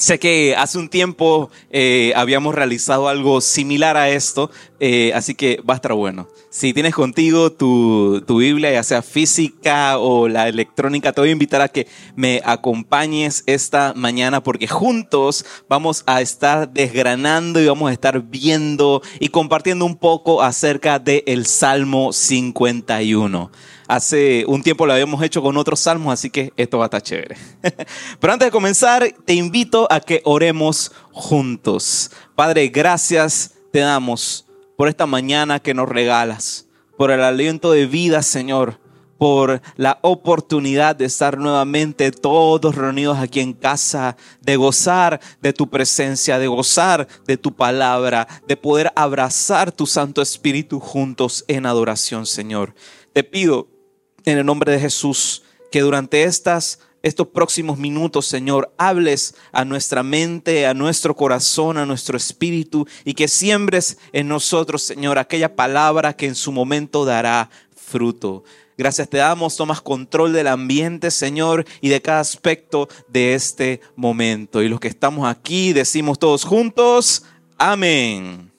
Sé que hace un tiempo eh, habíamos realizado algo similar a esto, eh, así que va a estar bueno. Si tienes contigo tu, tu, Biblia, ya sea física o la electrónica, te voy a invitar a que me acompañes esta mañana porque juntos vamos a estar desgranando y vamos a estar viendo y compartiendo un poco acerca del Salmo 51. Hace un tiempo lo habíamos hecho con otros salmos, así que esto va a estar chévere. Pero antes de comenzar, te invito a que oremos juntos. Padre, gracias te damos por esta mañana que nos regalas, por el aliento de vida, Señor, por la oportunidad de estar nuevamente todos reunidos aquí en casa, de gozar de tu presencia, de gozar de tu palabra, de poder abrazar tu Santo Espíritu juntos en adoración, Señor. Te pido en el nombre de Jesús, que durante estas, estos próximos minutos, Señor, hables a nuestra mente, a nuestro corazón, a nuestro espíritu y que siembres en nosotros, Señor, aquella palabra que en su momento dará fruto. Gracias te damos, tomas control del ambiente, Señor, y de cada aspecto de este momento. Y los que estamos aquí decimos todos juntos, amén.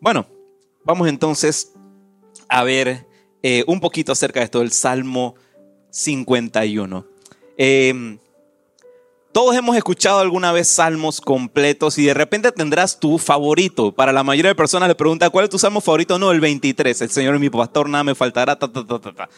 Bueno, vamos entonces a ver eh, un poquito acerca de esto del Salmo 51. Em, todos hemos escuchado alguna vez salmos completos y de repente tendrás tu favorito. Para la mayoría de personas le pregunta, ¿cuál es tu salmo favorito? No, el 23. El Señor es mi pastor, nada me faltará. Ta, ta, ta,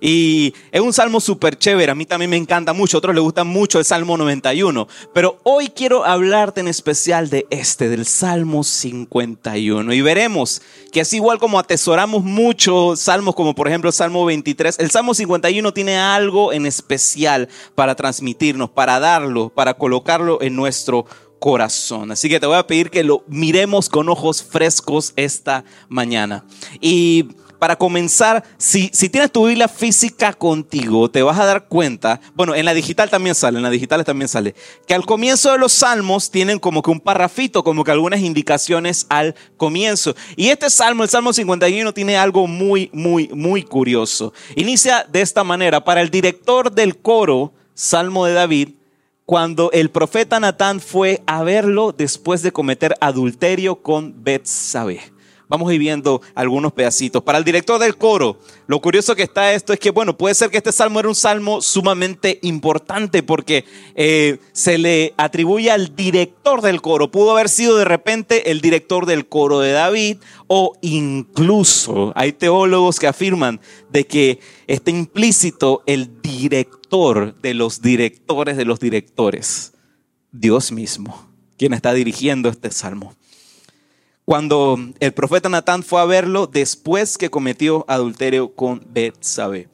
y es un salmo súper chévere, a mí también me encanta mucho, a otros les gusta mucho el Salmo 91, pero hoy quiero hablarte en especial de este, del Salmo 51. Y veremos que es igual como atesoramos muchos salmos, como por ejemplo el Salmo 23, el Salmo 51 tiene algo en especial para transmitirnos, para darlo, para colocarlo en nuestro corazón. Así que te voy a pedir que lo miremos con ojos frescos esta mañana. Y para comenzar, si, tienes tu Biblia física contigo, te vas a dar cuenta, bueno, en la digital también sale, en la digital también sale, que al comienzo de los salmos tienen como que un parrafito, como que algunas indicaciones al comienzo. Y este salmo, el Salmo 51, tiene algo muy, muy, muy curioso. Inicia de esta manera, para el director del coro, Salmo de David, cuando el profeta Natán fue a verlo después de cometer adulterio con Betsabé. Vamos a ir viendo algunos pedacitos. Para el director del coro, lo curioso que está esto es que, bueno, puede ser que este salmo era un salmo sumamente importante porque eh, se le atribuye al director del coro. Pudo haber sido de repente el director del coro de David o incluso hay teólogos que afirman de que está implícito el director de los directores de los directores. Dios mismo, quien está dirigiendo este salmo cuando el profeta Natán fue a verlo después que cometió adulterio con Betsabé.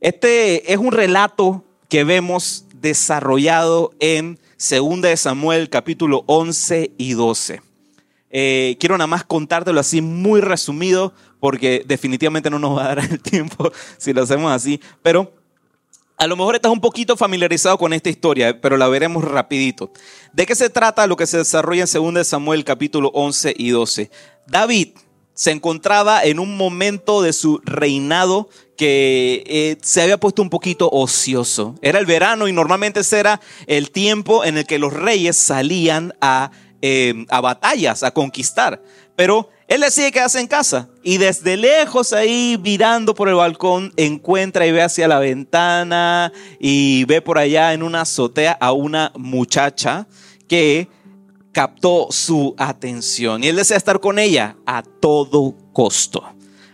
Este es un relato que vemos desarrollado en 2 de Samuel capítulo 11 y 12. Eh, quiero nada más contártelo así muy resumido porque definitivamente no nos va a dar el tiempo si lo hacemos así, pero a lo mejor estás un poquito familiarizado con esta historia, pero la veremos rapidito. ¿De qué se trata lo que se desarrolla en 2 Samuel capítulo 11 y 12? David se encontraba en un momento de su reinado que eh, se había puesto un poquito ocioso. Era el verano y normalmente era el tiempo en el que los reyes salían a, eh, a batallas, a conquistar. Pero él decide quedarse en casa y desde lejos ahí mirando por el balcón encuentra y ve hacia la ventana y ve por allá en una azotea a una muchacha que captó su atención y él desea estar con ella a todo costo.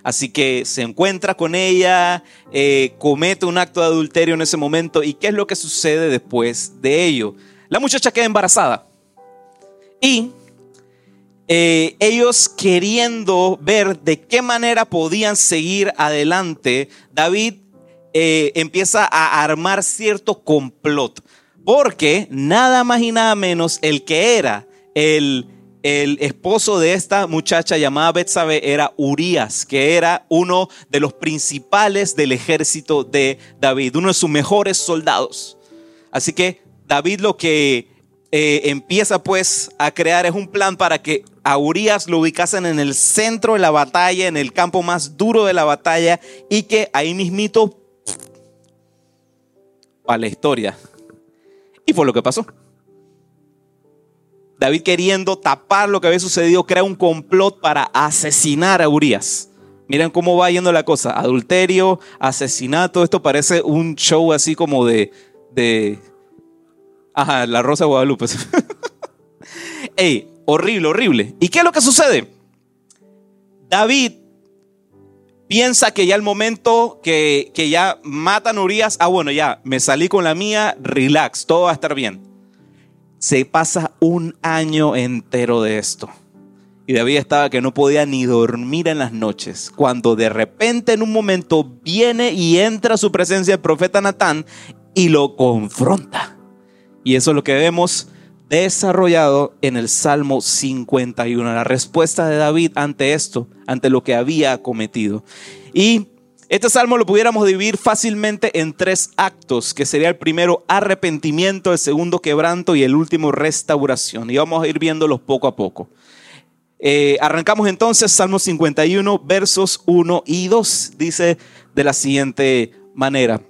Así que se encuentra con ella, eh, comete un acto de adulterio en ese momento y ¿qué es lo que sucede después de ello? La muchacha queda embarazada y eh, ellos queriendo ver de qué manera podían seguir adelante, David eh, empieza a armar cierto complot, porque nada más y nada menos el que era el, el esposo de esta muchacha llamada Betsabe era Urias, que era uno de los principales del ejército de David, uno de sus mejores soldados. Así que David lo que eh, empieza pues a crear es un plan para que a Urias lo ubicasen en el centro de la batalla, en el campo más duro de la batalla y que ahí mismito a la historia. Y fue lo que pasó. David queriendo tapar lo que había sucedido, crea un complot para asesinar a Urias. Miren cómo va yendo la cosa. Adulterio, asesinato. Esto parece un show así como de. de ajá, la Rosa de Guadalupe. Ey, horrible, horrible. ¿Y qué es lo que sucede? David piensa que ya el momento que, que ya matan a Urias, ah, bueno, ya me salí con la mía, relax, todo va a estar bien. Se pasa un año entero de esto. Y David estaba que no podía ni dormir en las noches, cuando de repente en un momento viene y entra a su presencia el profeta Natán y lo confronta. Y eso es lo que vemos desarrollado en el Salmo 51, la respuesta de David ante esto, ante lo que había cometido. Y este salmo lo pudiéramos dividir fácilmente en tres actos, que sería el primero arrepentimiento, el segundo quebranto y el último restauración. Y vamos a ir viéndolos poco a poco. Eh, arrancamos entonces Salmo 51, versos 1 y 2. Dice de la siguiente manera.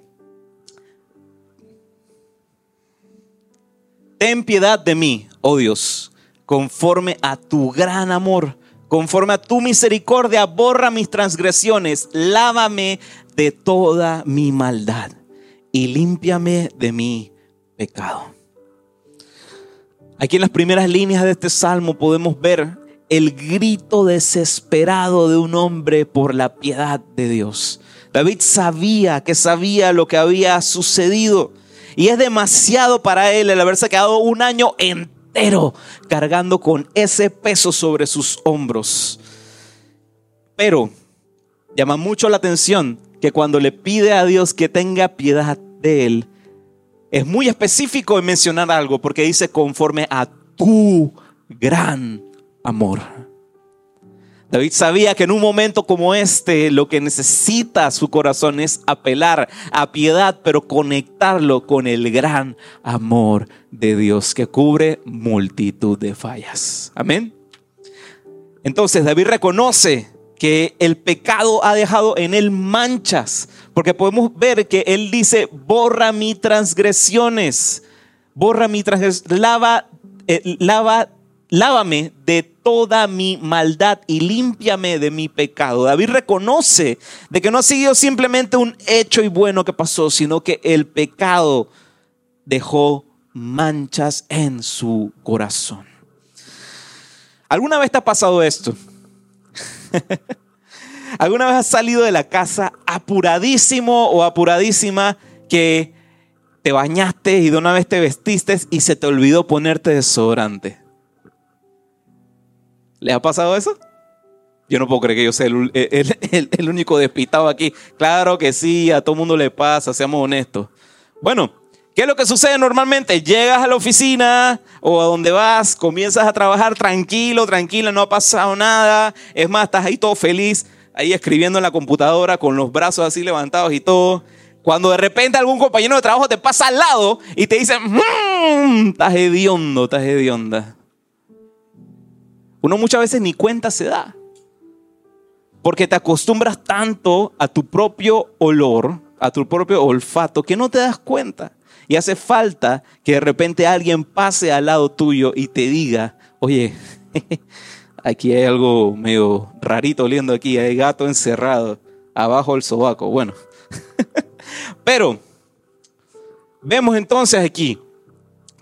Ten piedad de mí, oh Dios, conforme a tu gran amor, conforme a tu misericordia, borra mis transgresiones, lávame de toda mi maldad y límpiame de mi pecado. Aquí en las primeras líneas de este salmo podemos ver el grito desesperado de un hombre por la piedad de Dios. David sabía que sabía lo que había sucedido y es demasiado para él el haberse quedado un año entero cargando con ese peso sobre sus hombros. Pero llama mucho la atención que cuando le pide a Dios que tenga piedad de él, es muy específico en mencionar algo porque dice conforme a tu gran amor. David sabía que en un momento como este lo que necesita su corazón es apelar a piedad, pero conectarlo con el gran amor de Dios que cubre multitud de fallas. Amén. Entonces David reconoce que el pecado ha dejado en él manchas, porque podemos ver que él dice, borra mis transgresiones, borra mi transgresiones, lava, eh, lava lávame de toda mi maldad y límpiame de mi pecado. David reconoce de que no ha sido simplemente un hecho y bueno que pasó, sino que el pecado dejó manchas en su corazón. ¿Alguna vez te ha pasado esto? ¿Alguna vez has salido de la casa apuradísimo o apuradísima que te bañaste y de una vez te vestiste y se te olvidó ponerte desodorante? ¿Les ha pasado eso? Yo no puedo creer que yo sea el, único despistado aquí. Claro que sí, a todo mundo le pasa, seamos honestos. Bueno, ¿qué es lo que sucede normalmente? Llegas a la oficina o a donde vas, comienzas a trabajar tranquilo, tranquila, no ha pasado nada. Es más, estás ahí todo feliz, ahí escribiendo en la computadora con los brazos así levantados y todo. Cuando de repente algún compañero de trabajo te pasa al lado y te dice, mmm, estás hediondo, estás hedionda. Uno muchas veces ni cuenta se da. Porque te acostumbras tanto a tu propio olor, a tu propio olfato, que no te das cuenta. Y hace falta que de repente alguien pase al lado tuyo y te diga, oye, aquí hay algo medio rarito oliendo aquí, hay gato encerrado abajo del sobaco. Bueno, pero vemos entonces aquí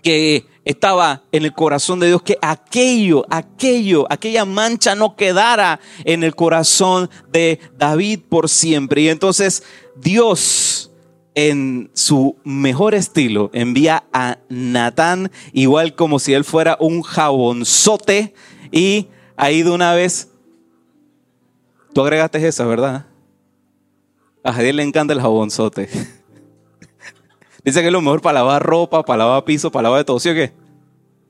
que estaba en el corazón de Dios, que aquello, aquello, aquella mancha no quedara en el corazón de David por siempre. Y entonces Dios, en su mejor estilo, envía a Natán, igual como si él fuera un jabonzote, y ahí de una vez, tú agregaste esa, ¿verdad? A Javier le encanta el jabonzote. Dice que es lo mejor para lavar ropa, para lavar piso, para lavar de todo, ¿sí o qué?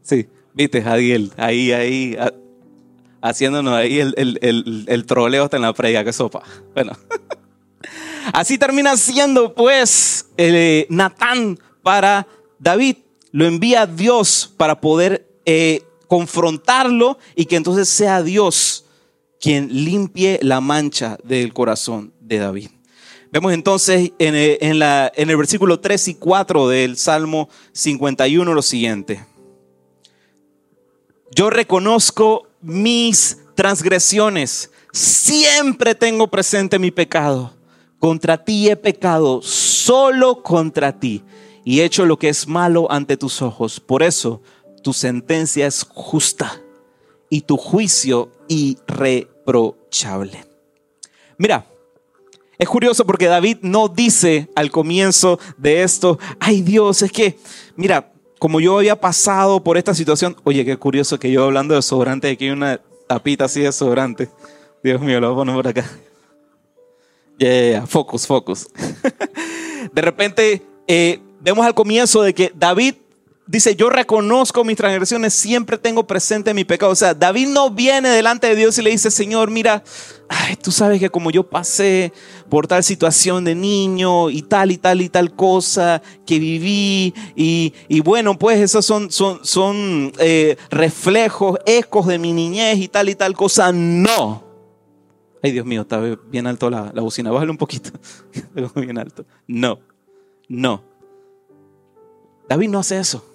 Sí, viste, Jadiel, ahí, ahí, haciéndonos ahí el, troleo hasta en la prega, que sopa. Bueno, así termina siendo pues eh, Natán para David. Lo envía Dios para poder eh, confrontarlo y que entonces sea Dios quien limpie la mancha del corazón de David. Vemos entonces en el, en el versículo 3 y 4 del Salmo 51 lo siguiente. Yo reconozco mis transgresiones. Siempre tengo presente mi pecado. Contra ti he pecado, solo contra ti, y he hecho lo que es malo ante tus ojos. Por eso tu sentencia es justa y tu juicio irreprochable. Mira, es curioso porque David no dice al comienzo de esto, ay Dios, es que, mira, como yo había pasado por esta situación, oye, qué curioso que yo hablando de sobrante, aquí hay una tapita así de sobrante. Dios mío, lo voy a poner por acá. Yeah, focus, focus. de repente eh, vemos al comienzo de que David dice, yo reconozco mis transgresiones, siempre tengo presente mi pecado. O sea, David no viene delante de Dios y le dice, Señor, mira, tú sabes que como yo pasé por tal situación de niño y tal y tal y tal cosa que viví, y, bueno, pues esos son, son, son eh, reflejos, ecos de mi niñez y tal y tal cosa. No. Ay, Dios mío, está bien alto la, la bocina. Bájale un poquito. alto. No, no. David no hace eso.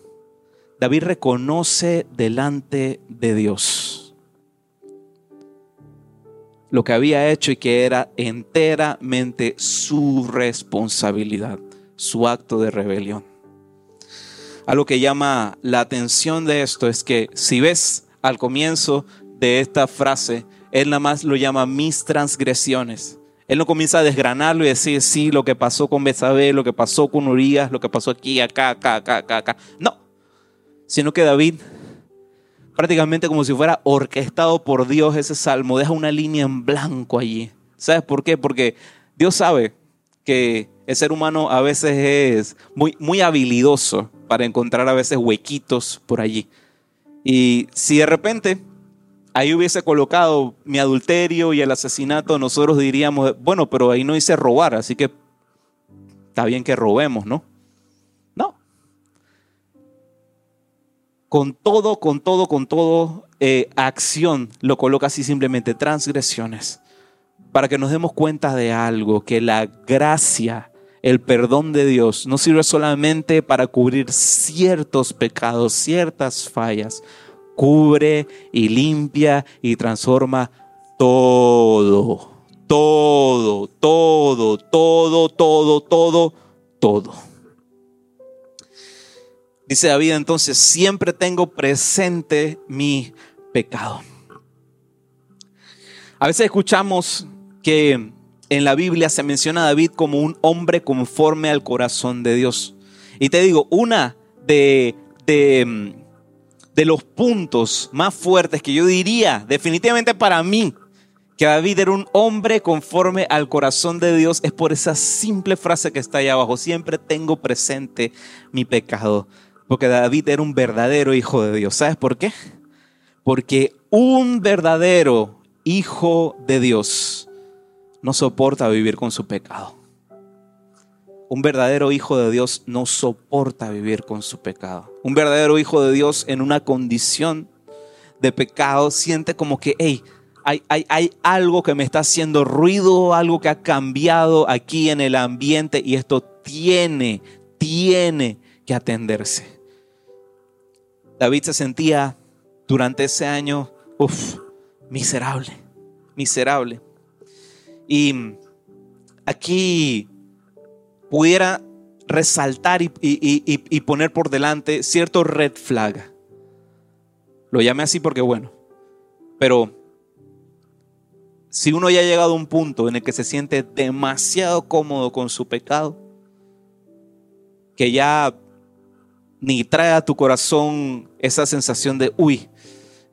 David reconoce delante de Dios lo que había hecho y que era enteramente su responsabilidad, su acto de rebelión. Algo que llama la atención de esto es que si ves al comienzo de esta frase, él nada más lo llama mis transgresiones. Él no comienza a desgranarlo y decir, sí, lo que pasó con Besabé, lo que pasó con Urias, lo que pasó aquí, acá, acá, acá, acá, acá. No, sino que David, prácticamente como si fuera orquestado por Dios ese salmo, deja una línea en blanco allí. ¿Sabes por qué? Porque Dios sabe que el ser humano a veces es muy, muy habilidoso para encontrar a veces huequitos por allí. Y si de repente ahí hubiese colocado mi adulterio y el asesinato, nosotros diríamos, bueno, pero ahí no hice robar, así que está bien que robemos, ¿no? Con todo, con todo, con todo eh, acción, lo coloca así simplemente, transgresiones, para que nos demos cuenta de algo, que la gracia, el perdón de Dios no sirve solamente para cubrir ciertos pecados, ciertas fallas, cubre y limpia y transforma todo, todo, todo, todo, todo, todo, todo. Dice David entonces, siempre tengo presente mi pecado. A veces escuchamos que en la Biblia se menciona a David como un hombre conforme al corazón de Dios. Y te digo, una de, de, de los puntos más fuertes que yo diría definitivamente para mí que David era un hombre conforme al corazón de Dios es por esa simple frase que está ahí abajo. Siempre tengo presente mi pecado. Porque David era un verdadero hijo de Dios. ¿Sabes por qué? Porque un verdadero hijo de Dios no soporta vivir con su pecado. Un verdadero hijo de Dios no soporta vivir con su pecado. Un verdadero hijo de Dios en una condición de pecado siente como que, hey, hay, hay, hay, algo que me está haciendo ruido, algo que ha cambiado aquí en el ambiente y esto tiene, tiene que atenderse. David se sentía durante ese año, uff, miserable, miserable. Y aquí pudiera resaltar y, poner por delante cierto red flag. Lo llamé así porque bueno, pero si uno ya ha llegado a un punto en el que se siente demasiado cómodo con su pecado, que ya ni trae a tu corazón esa sensación de, uy,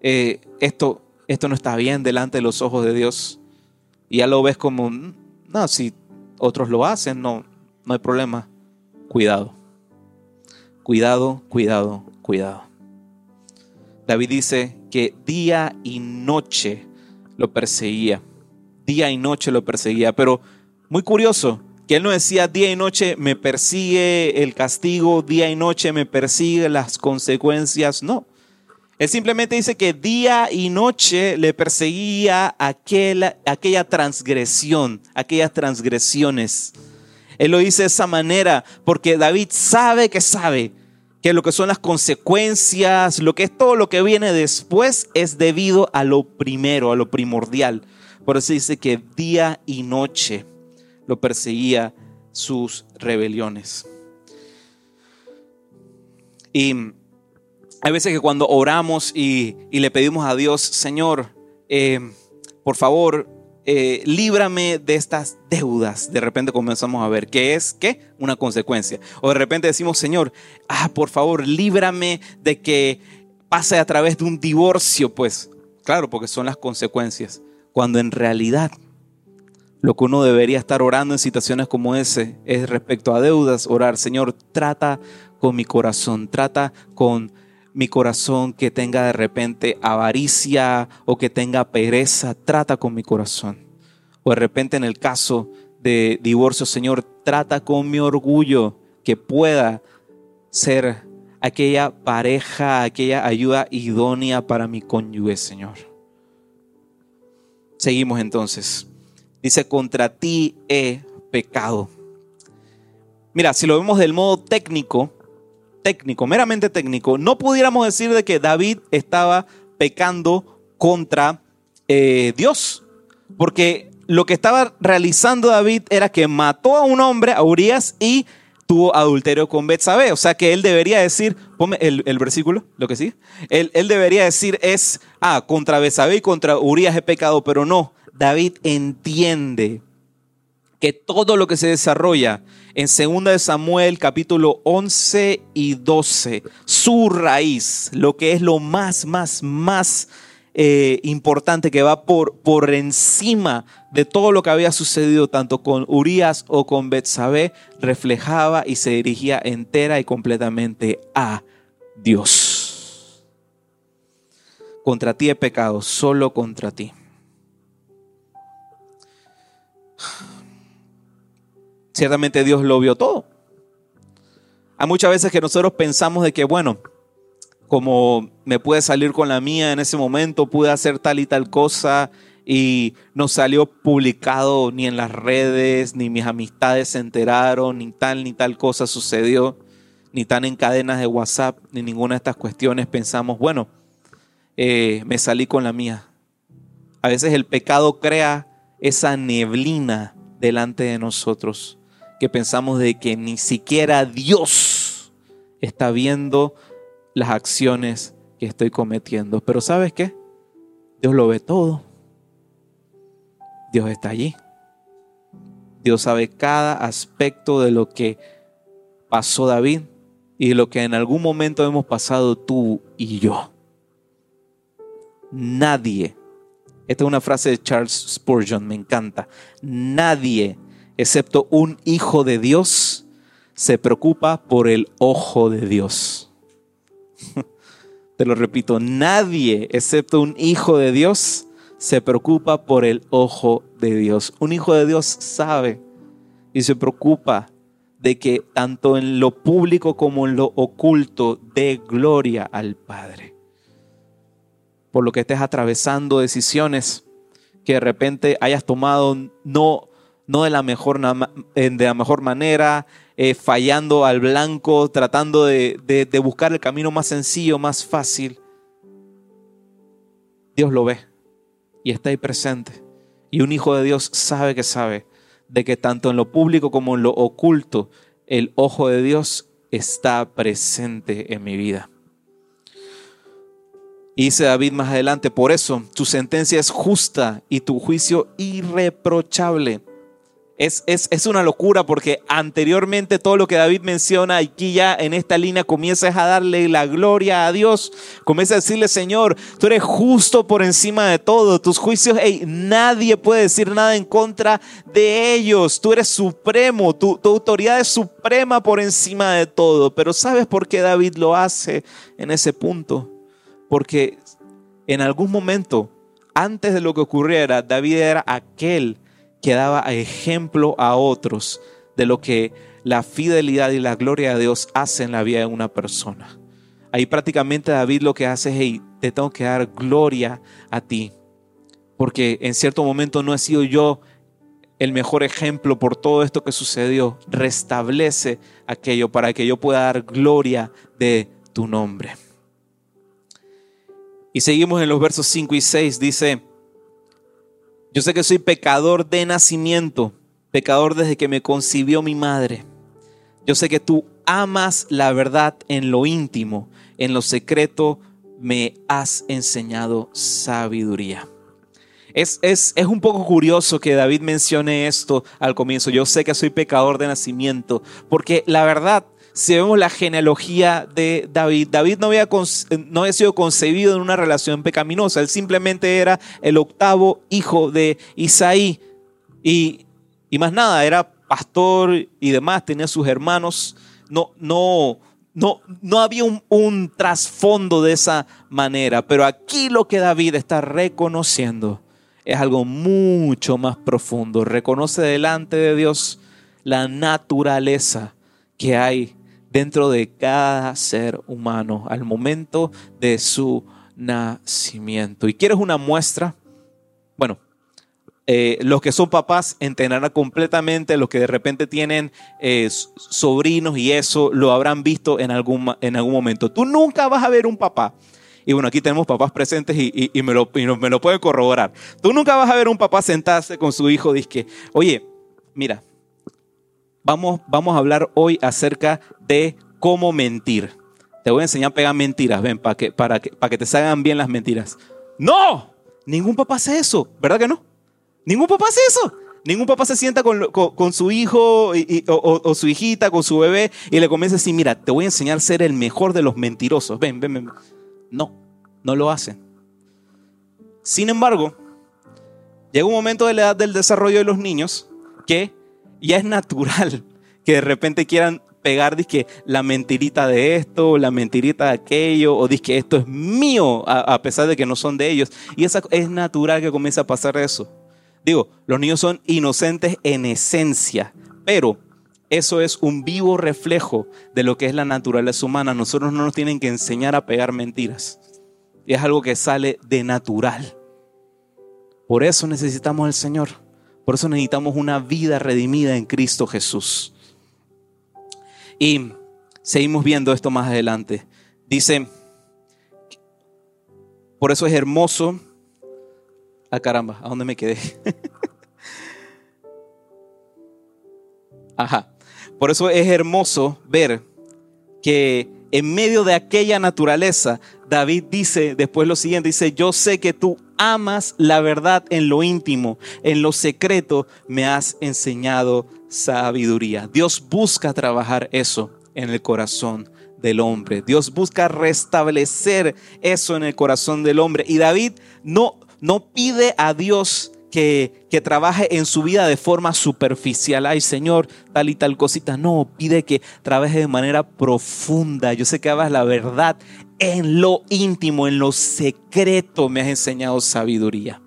eh, esto, esto no está bien delante de los ojos de Dios. Y ya lo ves como, mm, no, si otros lo hacen, no, no hay problema. Cuidado, cuidado, cuidado, cuidado. David dice que día y noche lo perseguía, día y noche lo perseguía, pero muy curioso, que él no decía día y noche me persigue el castigo, día y noche me persigue las consecuencias, no. Él simplemente dice que día y noche le perseguía aquella, transgresión, aquellas transgresiones. Él lo dice de esa manera porque David sabe que sabe que lo que son las consecuencias, lo que es todo lo que viene después es debido a lo primero, a lo primordial. Por eso dice que día y noche lo perseguía sus rebeliones. Y hay veces que cuando oramos y, le pedimos a Dios, Señor, eh, por favor, eh, líbrame de estas deudas. De repente comenzamos a ver qué es qué, una consecuencia. O de repente decimos, Señor, ah, por favor, líbrame de que pase a través de un divorcio, pues. Claro, porque son las consecuencias. Cuando en realidad lo que uno debería estar orando en situaciones como ese es respecto a deudas, orar, Señor, trata con mi corazón, trata con mi corazón que tenga de repente avaricia o que tenga pereza, trata con mi corazón. O de repente en el caso de divorcio, Señor, trata con mi orgullo que pueda ser aquella pareja, aquella ayuda idónea para mi cónyuge, Señor. Seguimos entonces. Dice, contra ti he pecado. Mira, si lo vemos del modo técnico, técnico, meramente técnico, no pudiéramos decir de que David estaba pecando contra eh, Dios, porque lo que estaba realizando David era que mató a un hombre, a Urias, y tuvo adulterio con Betsabé. O sea que él debería decir, ponme el, versículo, lo que sí. Él, él, debería decir es, ah, contra Betsabé y contra Urias he pecado, pero no. David entiende que todo lo que se desarrolla en 2 Samuel capítulo 11 y 12, su raíz, lo que es lo más, más, más eh, importante que va por, por encima de todo lo que había sucedido tanto con Urias o con Betsabé, reflejaba y se dirigía entera y completamente a Dios. Contra ti he pecado, solo contra ti. Ciertamente Dios lo vio todo. Hay muchas veces que nosotros pensamos de que, bueno, como me puede salir con la mía en ese momento, pude hacer tal y tal cosa y no salió publicado ni en las redes, ni mis amistades se enteraron, ni tal ni tal cosa sucedió, ni tan en cadenas de WhatsApp, ni ninguna de estas cuestiones. Pensamos, bueno, eh, me salí con la mía. A veces el pecado crea esa neblina delante de nosotros que pensamos de que ni siquiera Dios está viendo las acciones que estoy cometiendo. Pero ¿sabes qué? Dios lo ve todo. Dios está allí. Dios sabe cada aspecto de lo que pasó David y lo que en algún momento hemos pasado tú y yo. Nadie, esta es una frase de Charles Spurgeon, me encanta, nadie excepto un hijo de Dios, se preocupa por el ojo de Dios. Te lo repito, nadie excepto un hijo de Dios se preocupa por el ojo de Dios. Un hijo de Dios sabe y se preocupa de que tanto en lo público como en lo oculto dé gloria al Padre. Por lo que estés atravesando decisiones que de repente hayas tomado no no de la mejor, de la mejor manera, eh, fallando al blanco, tratando de, de buscar el camino más sencillo, más fácil. Dios lo ve y está ahí presente. Y un hijo de Dios sabe que sabe de que tanto en lo público como en lo oculto, el ojo de Dios está presente en mi vida. Y dice David más adelante, por eso tu sentencia es justa y tu juicio irreprochable. Es, una locura porque anteriormente todo lo que David menciona, aquí ya en esta línea comienzas a darle la gloria a Dios, comienza a decirle, Señor, tú eres justo por encima de todo, tus juicios, nadie puede decir nada en contra de ellos, tú eres supremo, tu, tu autoridad es suprema por encima de todo. Pero ¿sabes por qué David lo hace en ese punto? Porque en algún momento, antes de lo que ocurriera, David era aquel que daba ejemplo a otros de lo que la fidelidad y la gloria de Dios hacen en la vida de una persona. Ahí prácticamente David lo que hace es, hey, te tengo que dar gloria a ti, porque en cierto momento no he sido yo el mejor ejemplo por todo esto que sucedió. Restablece aquello para que yo pueda dar gloria de tu nombre. Y seguimos en los versos 5 y 6. Dice, yo sé que soy pecador de nacimiento, pecador desde que me concibió mi madre. Yo sé que tú amas la verdad en lo íntimo, en lo secreto me has enseñado sabiduría. Es, es, es, un poco curioso que David mencione esto al comienzo. Yo sé que soy pecador de nacimiento, porque la verdad, si vemos la genealogía de David, David no había, no había sido concebido en una relación pecaminosa, él simplemente era el octavo hijo de Isaí. Y, y más nada, era pastor y demás, tenía sus hermanos. No, no, no, no había un, un trasfondo de esa manera, pero aquí lo que David está reconociendo es algo mucho más profundo. Reconoce delante de Dios la naturaleza que hay dentro de cada ser humano al momento de su nacimiento. ¿Y quieres una muestra? Bueno, eh, los que son papás entenderán completamente, los que de repente tienen eh, sobrinos y eso lo habrán visto en algún, en algún momento. Tú nunca vas a ver un papá y bueno, aquí tenemos papás presentes y, me, lo, lo pueden corroborar. Tú nunca vas a ver un papá sentarse con su hijo y que, oye, mira, vamos, vamos a hablar hoy acerca de cómo mentir. Te voy a enseñar a pegar mentiras, ven, para que, para que, para que te salgan bien las mentiras. No, ningún papá hace eso, ¿verdad que no? Ningún papá hace eso. Ningún papá se sienta con, su hijo o, o, su hijita, con su bebé, y le comienza a decir, mira, te voy a enseñar a ser el mejor de los mentirosos. Ven, ven, ven. No, no lo hacen. Sin embargo, llega un momento de la edad del desarrollo de los niños que ya es natural que de repente quieran pegar que la mentirita de esto, la mentirita de aquello, o que esto es mío, a, pesar de que no son de ellos. Y esa, es natural que comience a pasar eso. Digo, los niños son inocentes en esencia, pero eso es un vivo reflejo de lo que es la naturaleza humana. Nosotros no nos tienen que enseñar a pegar mentiras. Es algo que sale de natural. Por eso necesitamos al Señor. Por eso necesitamos una vida redimida en Cristo Jesús. Y seguimos viendo esto más adelante. Dice, por eso es hermoso. Ah, caramba, ¿a dónde me quedé? Ajá. Por eso es hermoso ver que en medio de aquella naturaleza, David dice después lo siguiente, dice, yo sé que tú amas la verdad en lo íntimo, en lo secreto me has enseñado sabiduría. Dios busca trabajar eso en el corazón del hombre. Dios busca restablecer eso en el corazón del hombre. Y David no, no pide a Dios que, trabaje en su vida de forma superficial. Ay, Señor, tal y tal cosita. No, pide que trabaje de manera profunda. Yo sé que hagas la verdad en lo íntimo, en lo secreto. Me has enseñado sabiduría.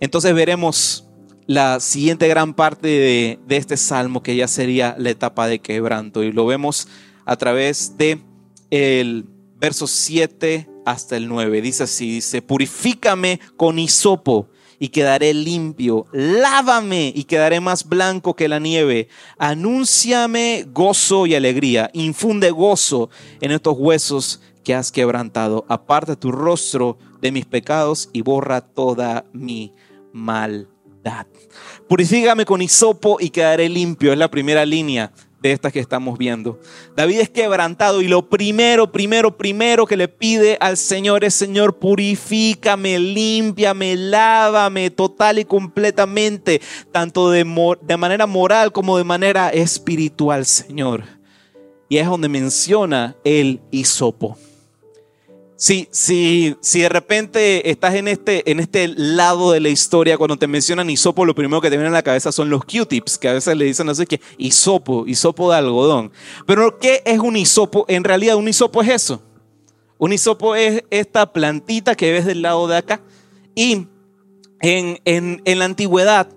Entonces veremos la siguiente gran parte de, este salmo que ya sería la etapa de quebranto y lo vemos a través de el verso 7 hasta el 9. Dice así, dice, purifícame con hisopo y quedaré limpio. Lávame y quedaré más blanco que la nieve. Anúnciame gozo y alegría. Infunde gozo en estos huesos que has quebrantado. Aparta tu rostro de mis pecados y borra toda mi maldad. Purifícame con hisopo y quedaré limpio. Es la primera línea de estas que estamos viendo. David es quebrantado y lo primero, primero, primero que le pide al Señor es, Señor, purifícame, límpiame, lávame total y completamente, tanto de, de manera moral como de manera espiritual, Señor. Y es donde menciona el hisopo. Si, de repente estás en este, en este lado de la historia, cuando te mencionan hisopo, lo primero que te viene a la cabeza son los Q-tips, que a veces le dicen así que hisopo, hisopo de algodón. Pero ¿qué es un hisopo? En realidad un hisopo es eso. Un hisopo es esta plantita que ves del lado de acá. Y en, en, en la antigüedad,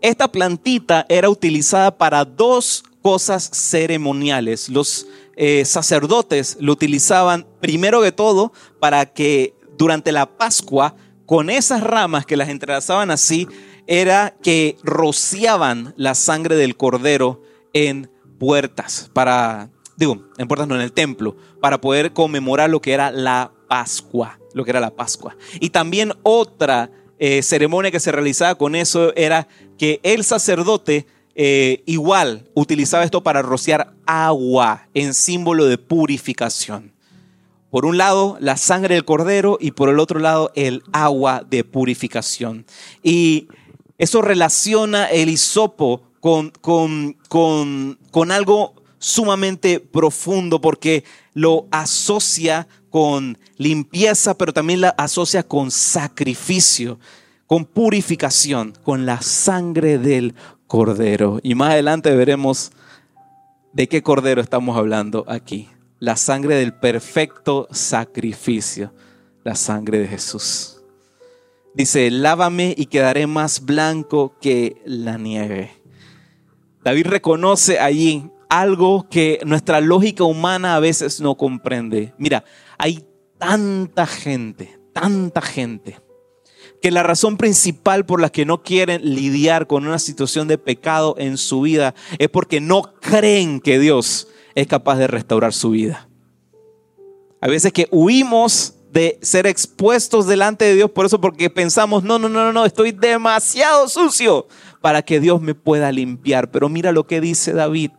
esta plantita era utilizada para dos cosas ceremoniales. Los eh, sacerdotes lo utilizaban primero de todo para que durante la Pascua, con esas ramas que las entrelazaban así, era que rociaban la sangre del cordero en puertas para, digo, en puertas no en el templo, para poder conmemorar lo que era la Pascua, lo que era la Pascua. Y también otra eh, ceremonia que se realizaba con eso era que el sacerdote eh, igual utilizaba esto para rociar agua en símbolo de purificación. Por un lado, la sangre del cordero y por el otro lado, el agua de purificación. Y eso relaciona el hisopo con, con, con, con algo sumamente profundo porque lo asocia con limpieza, pero también la asocia con sacrificio, con purificación, con la sangre del cordero. Y más adelante veremos de qué cordero estamos hablando aquí la sangre del perfecto sacrificio, la sangre de Jesús. Dice, lávame y quedaré más blanco que la nieve. David reconoce allí algo que nuestra lógica humana a veces no comprende. Mira, hay tanta gente, tanta gente, que la razón principal por la que no quieren lidiar con una situación de pecado en su vida es porque no creen que Dios es capaz de restaurar su vida. A veces que huimos de ser expuestos delante de Dios por eso, porque pensamos, no, no, no, no, estoy demasiado sucio para que Dios me pueda limpiar. Pero mira lo que dice David,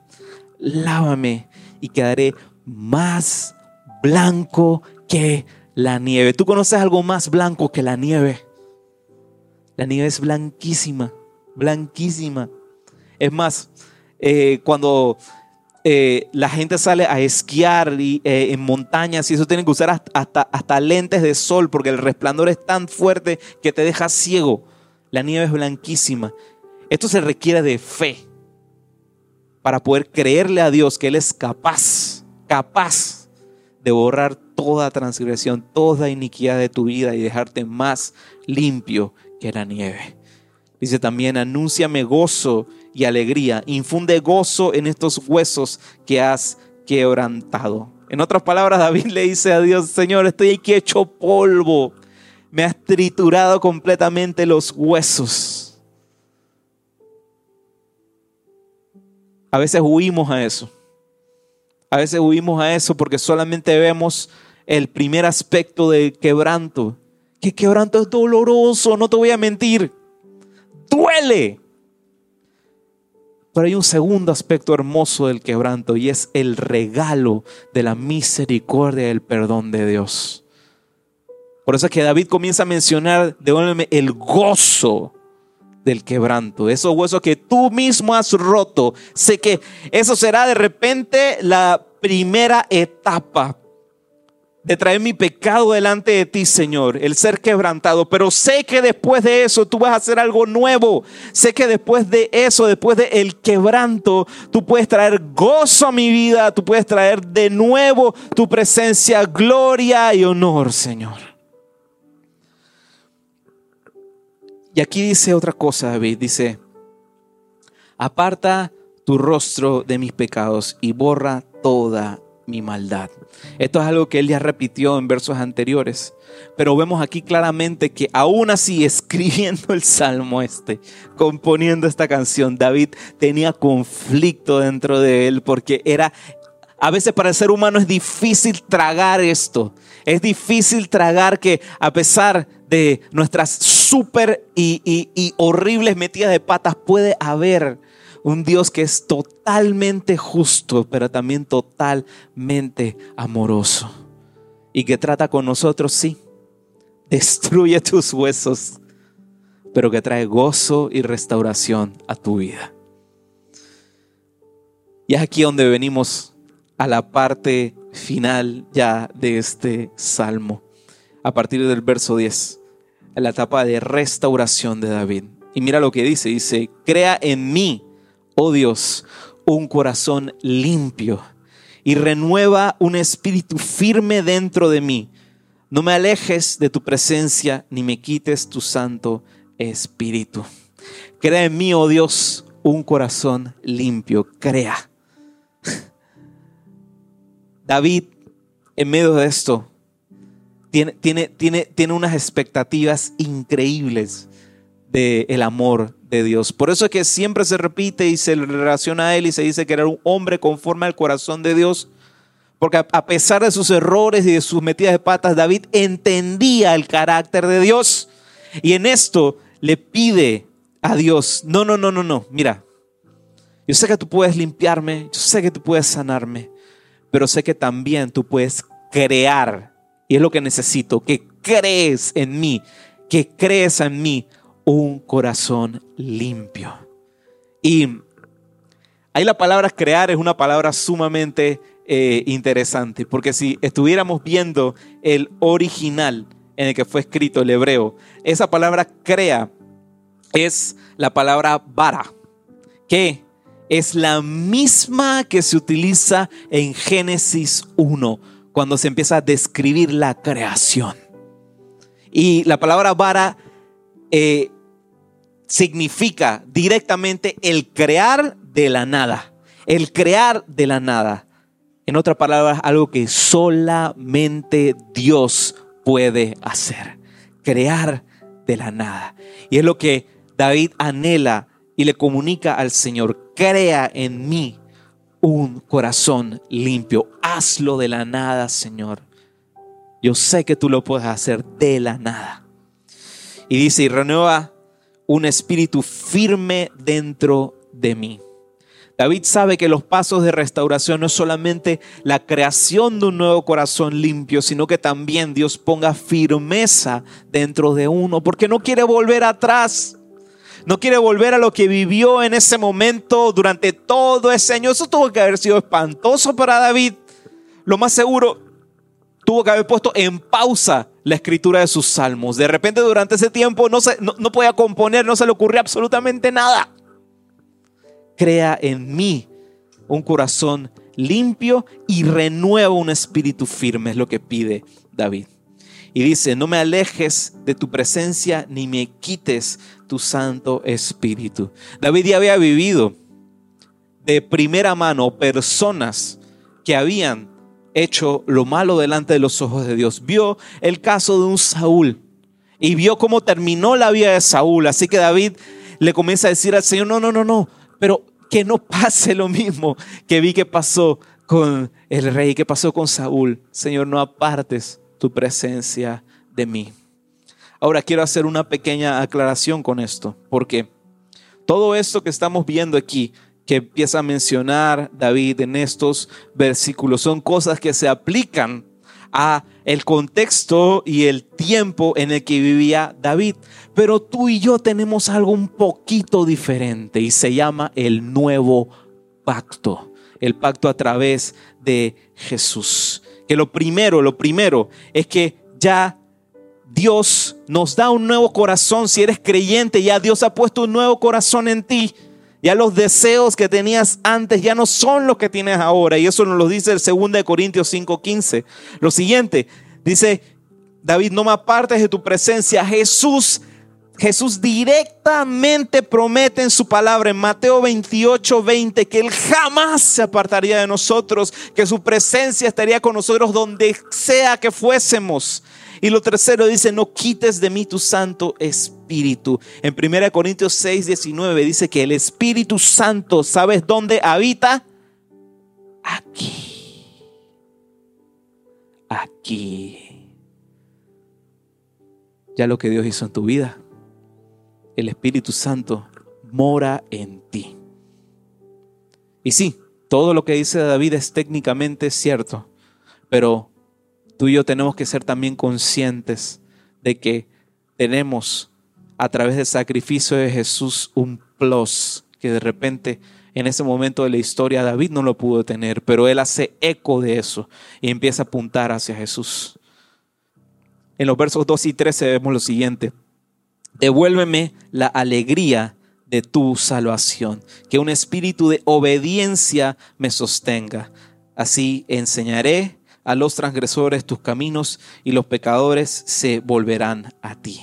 lávame y quedaré más blanco que la nieve. ¿Tú conoces algo más blanco que la nieve? La nieve es blanquísima, blanquísima. Es más, eh, cuando eh, la gente sale a esquiar y, eh, en montañas y eso tienen que usar hasta, hasta lentes de sol porque el resplandor es tan fuerte que te deja ciego. La nieve es blanquísima. Esto se requiere de fe para poder creerle a Dios que Él es capaz, capaz de borrar toda transgresión, toda iniquidad de tu vida y dejarte más limpio que la nieve. Dice también, anúnciame gozo y alegría. Infunde gozo en estos huesos que has quebrantado. En otras palabras, David le dice a Dios, Señor, estoy aquí hecho polvo. Me has triturado completamente los huesos. A veces huimos a eso. A veces huimos a eso porque solamente vemos el primer aspecto del quebranto. Que quebranto es doloroso, no te voy a mentir. Duele. Pero hay un segundo aspecto hermoso del quebranto y es el regalo de la misericordia y el perdón de Dios. Por eso es que David comienza a mencionar, de el gozo del quebranto, esos huesos que tú mismo has roto. Sé que eso será de repente la primera etapa, de traer mi pecado delante de ti, Señor, el ser quebrantado. Pero sé que después de eso tú vas a hacer algo nuevo. Sé que después de eso, después del el quebranto, tú puedes traer gozo a mi vida. Tú puedes traer de nuevo tu presencia, gloria y honor, Señor. Y aquí dice otra cosa, David. Dice, aparta tu rostro de mis pecados y borra toda mi maldad. Esto es algo que él ya repitió en versos anteriores, pero vemos aquí claramente que aún así escribiendo el salmo este, componiendo esta canción, David tenía conflicto dentro de él porque era, a veces para el ser humano es difícil tragar esto, es difícil tragar que a pesar de nuestras súper y, y horribles metidas de patas puede haber un Dios que es totalmente justo, pero también totalmente amoroso. Y que trata con nosotros, sí, destruye tus huesos, pero que trae gozo y restauración a tu vida. Y es aquí donde venimos a la parte final ya de este salmo, a partir del verso 10, en la etapa de restauración de David. Y mira lo que dice, dice, crea en mí oh Dios, un corazón limpio y renueva un espíritu firme dentro de mí. No me alejes de tu presencia ni me quites tu santo espíritu. Crea en mí, oh Dios, un corazón limpio. Crea. David, en medio de esto, tiene, tiene, tiene, tiene unas expectativas increíbles del amor de Dios. Por eso es que siempre se repite y se relaciona a él y se dice que era un hombre conforme al corazón de Dios. Porque a pesar de sus errores y de sus metidas de patas, David entendía el carácter de Dios. Y en esto le pide a Dios, no, no, no, no, no, mira, yo sé que tú puedes limpiarme, yo sé que tú puedes sanarme, pero sé que también tú puedes crear, y es lo que necesito, que crees en mí, que crees en mí un corazón limpio. Y ahí la palabra crear es una palabra sumamente eh, interesante, porque si estuviéramos viendo el original en el que fue escrito el hebreo, esa palabra crea es la palabra vara, que es la misma que se utiliza en Génesis 1, cuando se empieza a describir la creación. Y la palabra vara eh, significa directamente el crear de la nada. El crear de la nada. En otras palabras, algo que solamente Dios puede hacer. Crear de la nada. Y es lo que David anhela y le comunica al Señor, crea en mí un corazón limpio. Hazlo de la nada, Señor. Yo sé que tú lo puedes hacer de la nada. Y dice, y renueva un espíritu firme dentro de mí. David sabe que los pasos de restauración no es solamente la creación de un nuevo corazón limpio, sino que también Dios ponga firmeza dentro de uno, porque no quiere volver atrás. No quiere volver a lo que vivió en ese momento durante todo ese año. Eso tuvo que haber sido espantoso para David. Lo más seguro, tuvo que haber puesto en pausa la escritura de sus salmos. De repente durante ese tiempo no, se, no, podía componer, no se le ocurría absolutamente nada. Crea en mí un corazón limpio y renueva un espíritu firme, es lo que pide David. Y dice, no me alejes de tu presencia ni me quites tu Santo Espíritu. David ya había vivido de primera mano personas que habían hecho lo malo delante de los ojos de Dios. Vio el caso de un Saúl y vio cómo terminó la vida de Saúl. Así que David le comienza a decir al Señor, no, no, no, no, pero que no pase lo mismo que vi que pasó con el rey, que pasó con Saúl. Señor, no apartes tu presencia de mí. Ahora quiero hacer una pequeña aclaración con esto, porque todo esto que estamos viendo aquí, que empieza a mencionar David en estos versículos, son cosas que se aplican a el contexto y el tiempo en el que vivía David. Pero tú y yo tenemos algo un poquito diferente y se llama el nuevo pacto, el pacto a través de Jesús. Que lo primero, lo primero es que ya Dios nos da un nuevo corazón. Si eres creyente, ya Dios ha puesto un nuevo corazón en ti. Ya los deseos que tenías antes ya no son los que tienes ahora. Y eso nos lo dice el 2 Corintios 5:15. Lo siguiente, dice David, no me apartes de tu presencia. Jesús, Jesús directamente promete en su palabra en Mateo 28, 20 que Él jamás se apartaría de nosotros, que su presencia estaría con nosotros donde sea que fuésemos. Y lo tercero dice, no quites de mí tu Santo Espíritu. En 1 Corintios 6, 19 dice que el Espíritu Santo, ¿sabes dónde habita? Aquí. Aquí. Ya lo que Dios hizo en tu vida. El Espíritu Santo mora en ti. Y sí, todo lo que dice David es técnicamente cierto, pero tú y yo tenemos que ser también conscientes de que tenemos a través del sacrificio de Jesús un plus que de repente en ese momento de la historia David no lo pudo tener, pero él hace eco de eso y empieza a apuntar hacia Jesús. En los versos 2 y 13 vemos lo siguiente. Devuélveme la alegría de tu salvación, que un espíritu de obediencia me sostenga. Así enseñaré a los transgresores tus caminos y los pecadores se volverán a ti.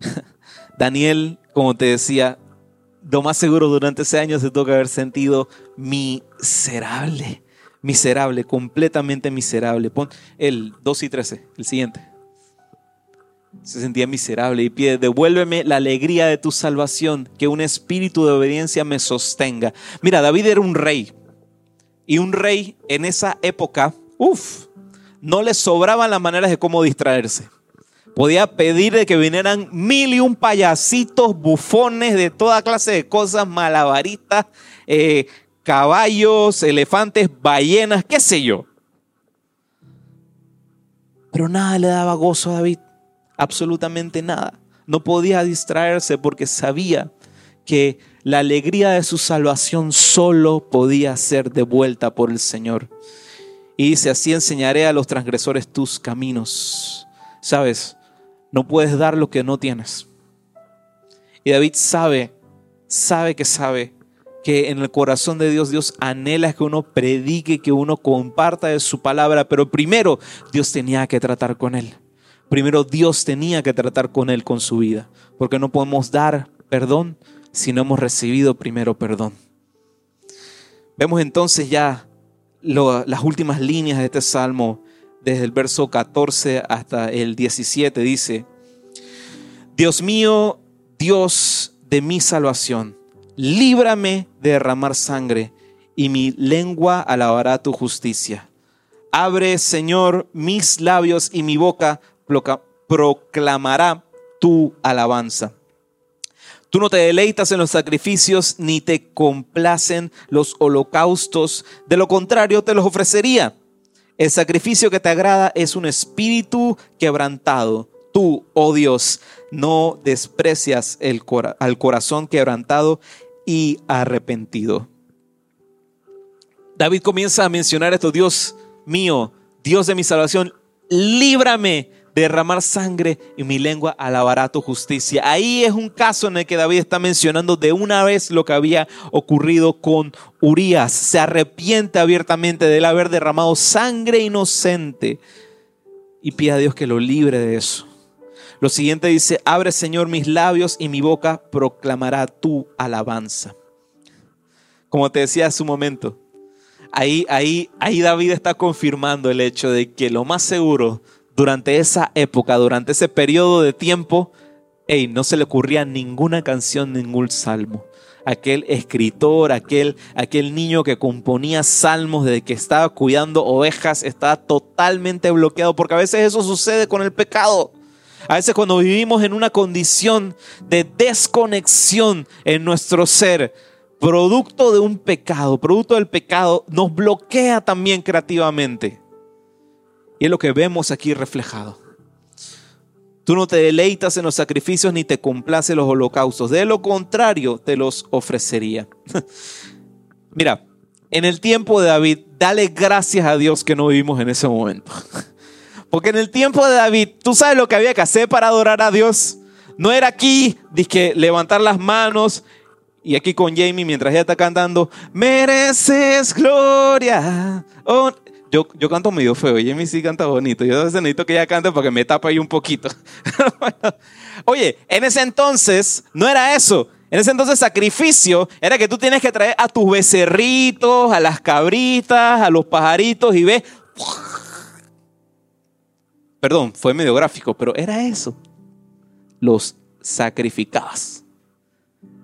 Daniel, como te decía, lo más seguro durante ese año se tuvo que haber sentido miserable, miserable, completamente miserable. Pon el 2 y 13, el siguiente. Se sentía miserable y pide, devuélveme la alegría de tu salvación, que un espíritu de obediencia me sostenga. Mira, David era un rey. Y un rey en esa época, uff, no le sobraban las maneras de cómo distraerse. Podía pedir de que vinieran mil y un payasitos, bufones de toda clase de cosas, malabaristas, eh, caballos, elefantes, ballenas, qué sé yo. Pero nada le daba gozo a David, absolutamente nada. No podía distraerse porque sabía que la alegría de su salvación solo podía ser devuelta por el Señor. Y dice, así enseñaré a los transgresores tus caminos. Sabes, no puedes dar lo que no tienes. Y David sabe, sabe que sabe que en el corazón de Dios Dios anhela que uno predique, que uno comparta de su palabra, pero primero Dios tenía que tratar con él. Primero Dios tenía que tratar con él con su vida, porque no podemos dar perdón si no hemos recibido primero perdón. Vemos entonces ya las últimas líneas de este salmo, desde el verso 14 hasta el 17, dice, Dios mío, Dios de mi salvación, líbrame de derramar sangre y mi lengua alabará tu justicia. Abre, Señor, mis labios y mi boca proclamará tu alabanza. Tú no te deleitas en los sacrificios ni te complacen los holocaustos. De lo contrario, te los ofrecería. El sacrificio que te agrada es un espíritu quebrantado. Tú, oh Dios, no desprecias el al corazón quebrantado y arrepentido. David comienza a mencionar esto, Dios mío, Dios de mi salvación, líbrame derramar sangre y mi lengua alabará tu justicia. Ahí es un caso en el que David está mencionando de una vez lo que había ocurrido con Urias. Se arrepiente abiertamente de él haber derramado sangre inocente y pide a Dios que lo libre de eso. Lo siguiente dice, abre Señor mis labios y mi boca proclamará tu alabanza. Como te decía hace un momento, ahí, ahí, ahí David está confirmando el hecho de que lo más seguro durante esa época, durante ese periodo de tiempo, hey, no se le ocurría ninguna canción, ningún salmo. Aquel escritor, aquel, aquel niño que componía salmos desde que estaba cuidando ovejas, estaba totalmente bloqueado, porque a veces eso sucede con el pecado. A veces cuando vivimos en una condición de desconexión en nuestro ser, producto de un pecado, producto del pecado, nos bloquea también creativamente. Y es lo que vemos aquí reflejado. Tú no te deleitas en los sacrificios ni te complace los holocaustos. De lo contrario, te los ofrecería. Mira, en el tiempo de David, dale gracias a Dios que no vivimos en ese momento. Porque en el tiempo de David, tú sabes lo que había que hacer para adorar a Dios. No era aquí, que levantar las manos y aquí con Jamie mientras ella está cantando, mereces gloria. Oh, yo, yo canto medio feo, Jamie sí canta bonito. Yo necesito que ella cante para que me tapa ahí un poquito. Oye, en ese entonces no era eso. En ese entonces sacrificio era que tú tienes que traer a tus becerritos, a las cabritas, a los pajaritos y ves Perdón, fue medio gráfico, pero era eso. Los sacrificabas.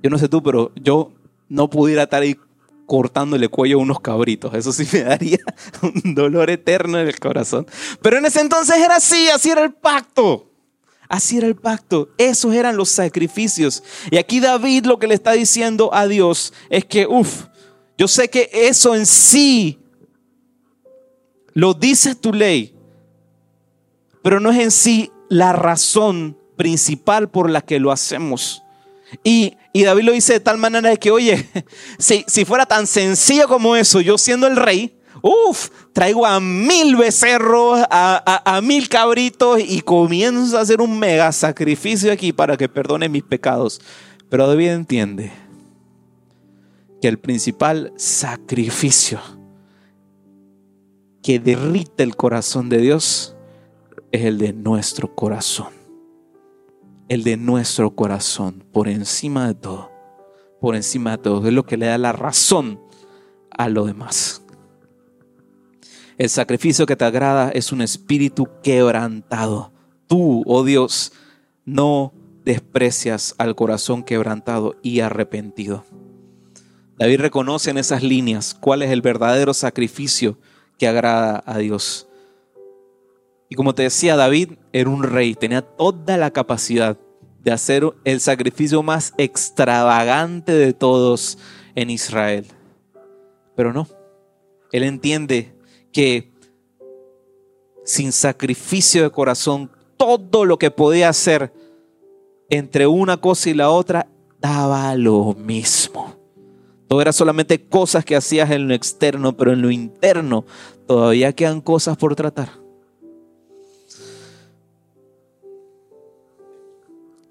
Yo no sé tú, pero yo no pudiera estar ahí cortándole cuello a unos cabritos. Eso sí me daría un dolor eterno en el corazón. Pero en ese entonces era así, así era el pacto. Así era el pacto. Esos eran los sacrificios. Y aquí David lo que le está diciendo a Dios es que, uff, yo sé que eso en sí lo dice tu ley, pero no es en sí la razón principal por la que lo hacemos. Y, David lo dice de tal manera de que, oye, si, si fuera tan sencillo como eso, yo siendo el rey, uff, traigo a mil becerros, a, a, mil cabritos y comienzo a hacer un mega sacrificio aquí para que perdone mis pecados. Pero David entiende que el principal sacrificio que derrite el corazón de Dios es el de nuestro corazón. El de nuestro corazón, por encima de todo. Por encima de todo. Es lo que le da la razón a lo demás. El sacrificio que te agrada es un espíritu quebrantado. Tú, oh Dios, no desprecias al corazón quebrantado y arrepentido. David reconoce en esas líneas cuál es el verdadero sacrificio que agrada a Dios. Y como te decía, David era un rey, tenía toda la capacidad de hacer el sacrificio más extravagante de todos en Israel. Pero no, él entiende que sin sacrificio de corazón, todo lo que podía hacer entre una cosa y la otra daba lo mismo. Todo era solamente cosas que hacías en lo externo, pero en lo interno todavía quedan cosas por tratar.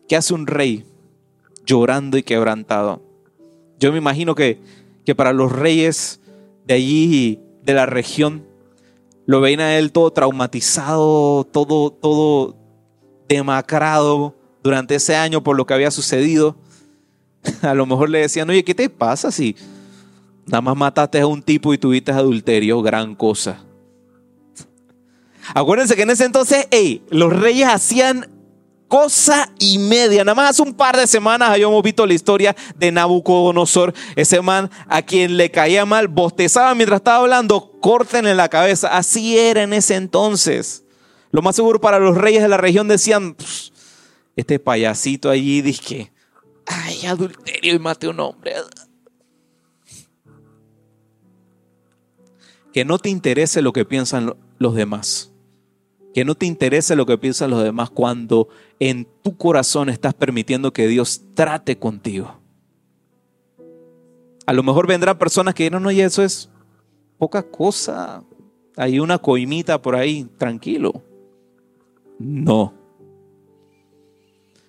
¿Qué hace un rey llorando y quebrantado? Yo me imagino que, que para los reyes de allí, de la región, lo veían a él todo traumatizado, todo, todo demacrado durante ese año por lo que había sucedido. A lo mejor le decían, oye, ¿qué te pasa si nada más mataste a un tipo y tuviste adulterio? Gran cosa. Acuérdense que en ese entonces, hey, los reyes hacían cosa y media. Nada más un par de semanas habíamos visto la historia de Nabucodonosor, ese man a quien le caía mal, bostezaba mientras estaba hablando, corten en la cabeza. Así era en ese entonces. Lo más seguro para los reyes de la región decían, este payasito allí dice ay, adulterio y mate un hombre. Que no te interese lo que piensan los demás. Que no te interese lo que piensan los demás cuando en tu corazón estás permitiendo que Dios trate contigo. A lo mejor vendrán personas que dirán, no, y eso es poca cosa. Hay una coimita por ahí, tranquilo. No.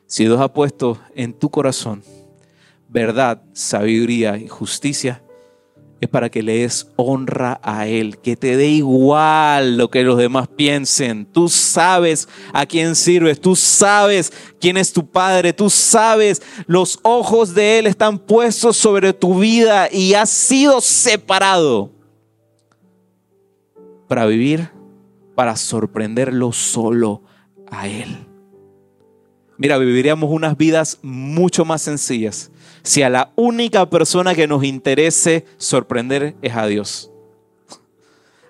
Si Dios ha puesto en tu corazón verdad, sabiduría y justicia, es para que le des honra a Él, que te dé igual lo que los demás piensen. Tú sabes a quién sirves, tú sabes quién es tu Padre, tú sabes los ojos de Él están puestos sobre tu vida y has sido separado para vivir, para sorprenderlo solo a Él. Mira, viviríamos unas vidas mucho más sencillas si a la única persona que nos interese sorprender es a Dios.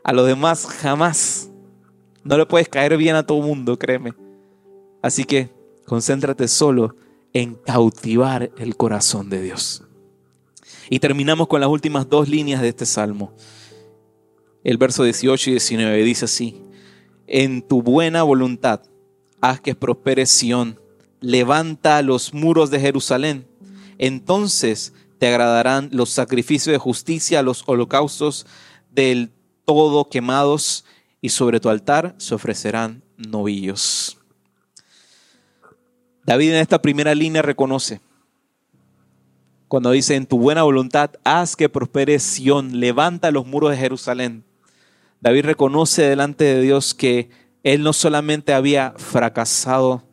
A los demás jamás. No le puedes caer bien a todo mundo, créeme. Así que concéntrate solo en cautivar el corazón de Dios. Y terminamos con las últimas dos líneas de este salmo. El verso 18 y 19 dice así, en tu buena voluntad haz que prospere Sión, levanta los muros de Jerusalén entonces te agradarán los sacrificios de justicia, los holocaustos del todo quemados, y sobre tu altar se ofrecerán novillos. David en esta primera línea reconoce, cuando dice, en tu buena voluntad, haz que prospere Sión, levanta los muros de Jerusalén. David reconoce delante de Dios que él no solamente había fracasado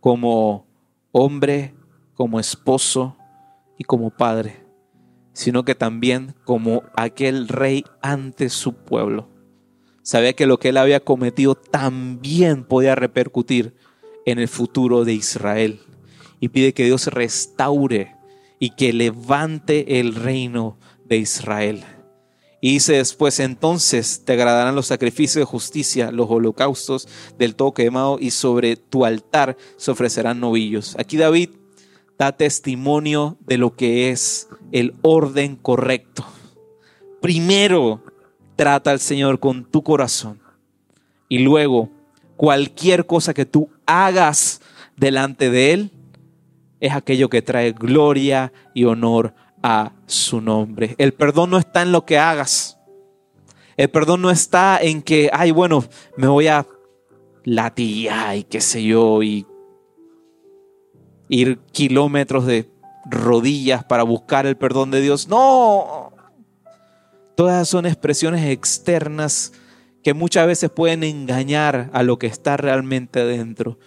como hombre, como esposo y como padre, sino que también como aquel rey ante su pueblo. Sabía que lo que él había cometido también podía repercutir en el futuro de Israel. Y pide que Dios restaure y que levante el reino de Israel. Y dice después, entonces te agradarán los sacrificios de justicia, los holocaustos del todo quemado, y sobre tu altar se ofrecerán novillos. Aquí David da testimonio de lo que es el orden correcto. Primero, trata al Señor con tu corazón. Y luego, cualquier cosa que tú hagas delante de Él es aquello que trae gloria y honor a su nombre. El perdón no está en lo que hagas. El perdón no está en que, ay, bueno, me voy a latillar y qué sé yo, y ir kilómetros de rodillas para buscar el perdón de Dios. No. Todas son expresiones externas que muchas veces pueden engañar a lo que está realmente dentro.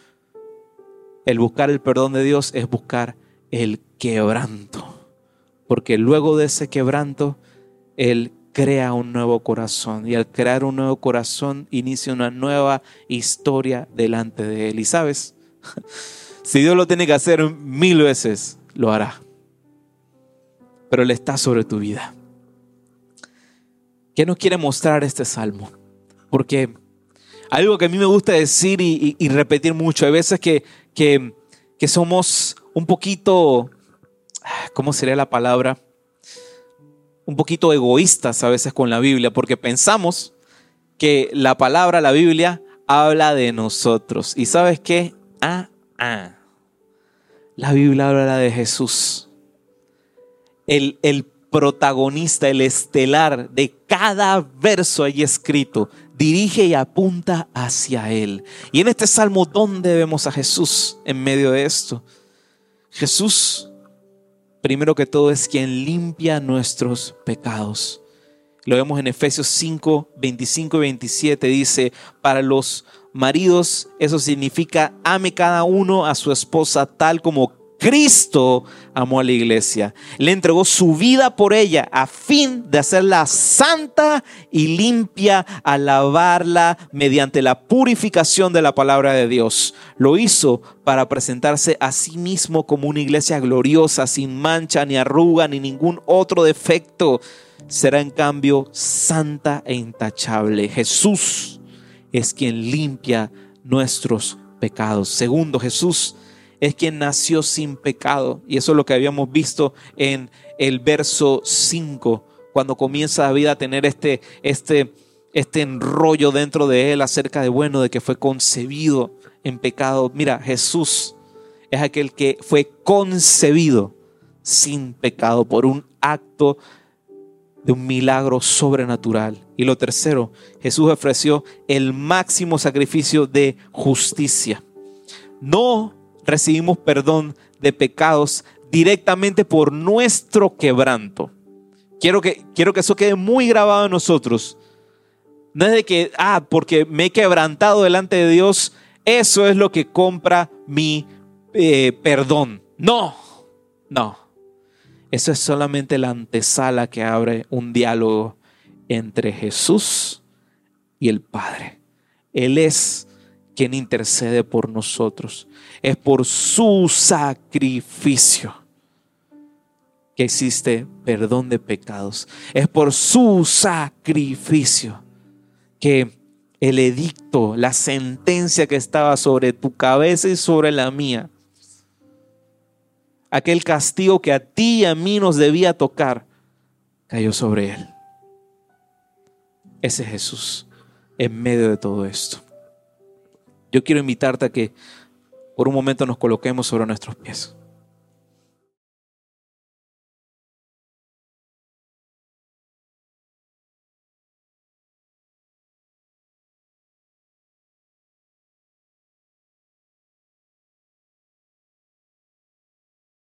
El buscar el perdón de Dios es buscar el quebranto. Porque luego de ese quebranto, Él crea un nuevo corazón. Y al crear un nuevo corazón, inicia una nueva historia delante de Él. Y sabes, Si Dios lo tiene que hacer mil veces, lo hará. Pero Él está sobre tu vida. ¿Qué nos quiere mostrar este salmo? Porque algo que a mí me gusta decir y, repetir mucho, hay veces que, que, que somos un poquito, ¿cómo sería la palabra? Un poquito egoístas a veces con la Biblia, porque pensamos que la palabra, la Biblia, habla de nosotros. ¿Y sabes qué? Ah, ah. La Biblia habla de Jesús. El, el protagonista, el estelar de cada verso ahí escrito, dirige y apunta hacia Él. Y en este salmo, ¿dónde vemos a Jesús en medio de esto? Jesús, primero que todo, es quien limpia nuestros pecados. Lo vemos en Efesios 5, 25 y 27. Dice, para los maridos eso significa ame cada uno a su esposa tal como Cristo amó a la iglesia. Le entregó su vida por ella a fin de hacerla santa y limpia, a lavarla mediante la purificación de la palabra de Dios. Lo hizo para presentarse a sí mismo como una iglesia gloriosa, sin mancha, ni arruga, ni ningún otro defecto. Será en cambio santa e intachable. Jesús es quien limpia nuestros pecados. Segundo, Jesús es quien nació sin pecado. Y eso es lo que habíamos visto en el verso 5, cuando comienza David a tener este, este, este enrollo dentro de él acerca de, bueno, de que fue concebido en pecado. Mira, Jesús es aquel que fue concebido sin pecado por un acto de un milagro sobrenatural. Y lo tercero, Jesús ofreció el máximo sacrificio de justicia. No recibimos perdón de pecados directamente por nuestro quebranto. Quiero que, quiero que eso quede muy grabado en nosotros. No es de que, ah, porque me he quebrantado delante de Dios, eso es lo que compra mi eh, perdón. No, no. Eso es solamente la antesala que abre un diálogo entre Jesús y el Padre. Él es quien intercede por nosotros. Es por su sacrificio que existe perdón de pecados. Es por su sacrificio que el edicto, la sentencia que estaba sobre tu cabeza y sobre la mía, aquel castigo que a ti y a mí nos debía tocar, cayó sobre él. Ese Jesús en medio de todo esto. Yo quiero invitarte a que por un momento nos coloquemos sobre nuestros pies.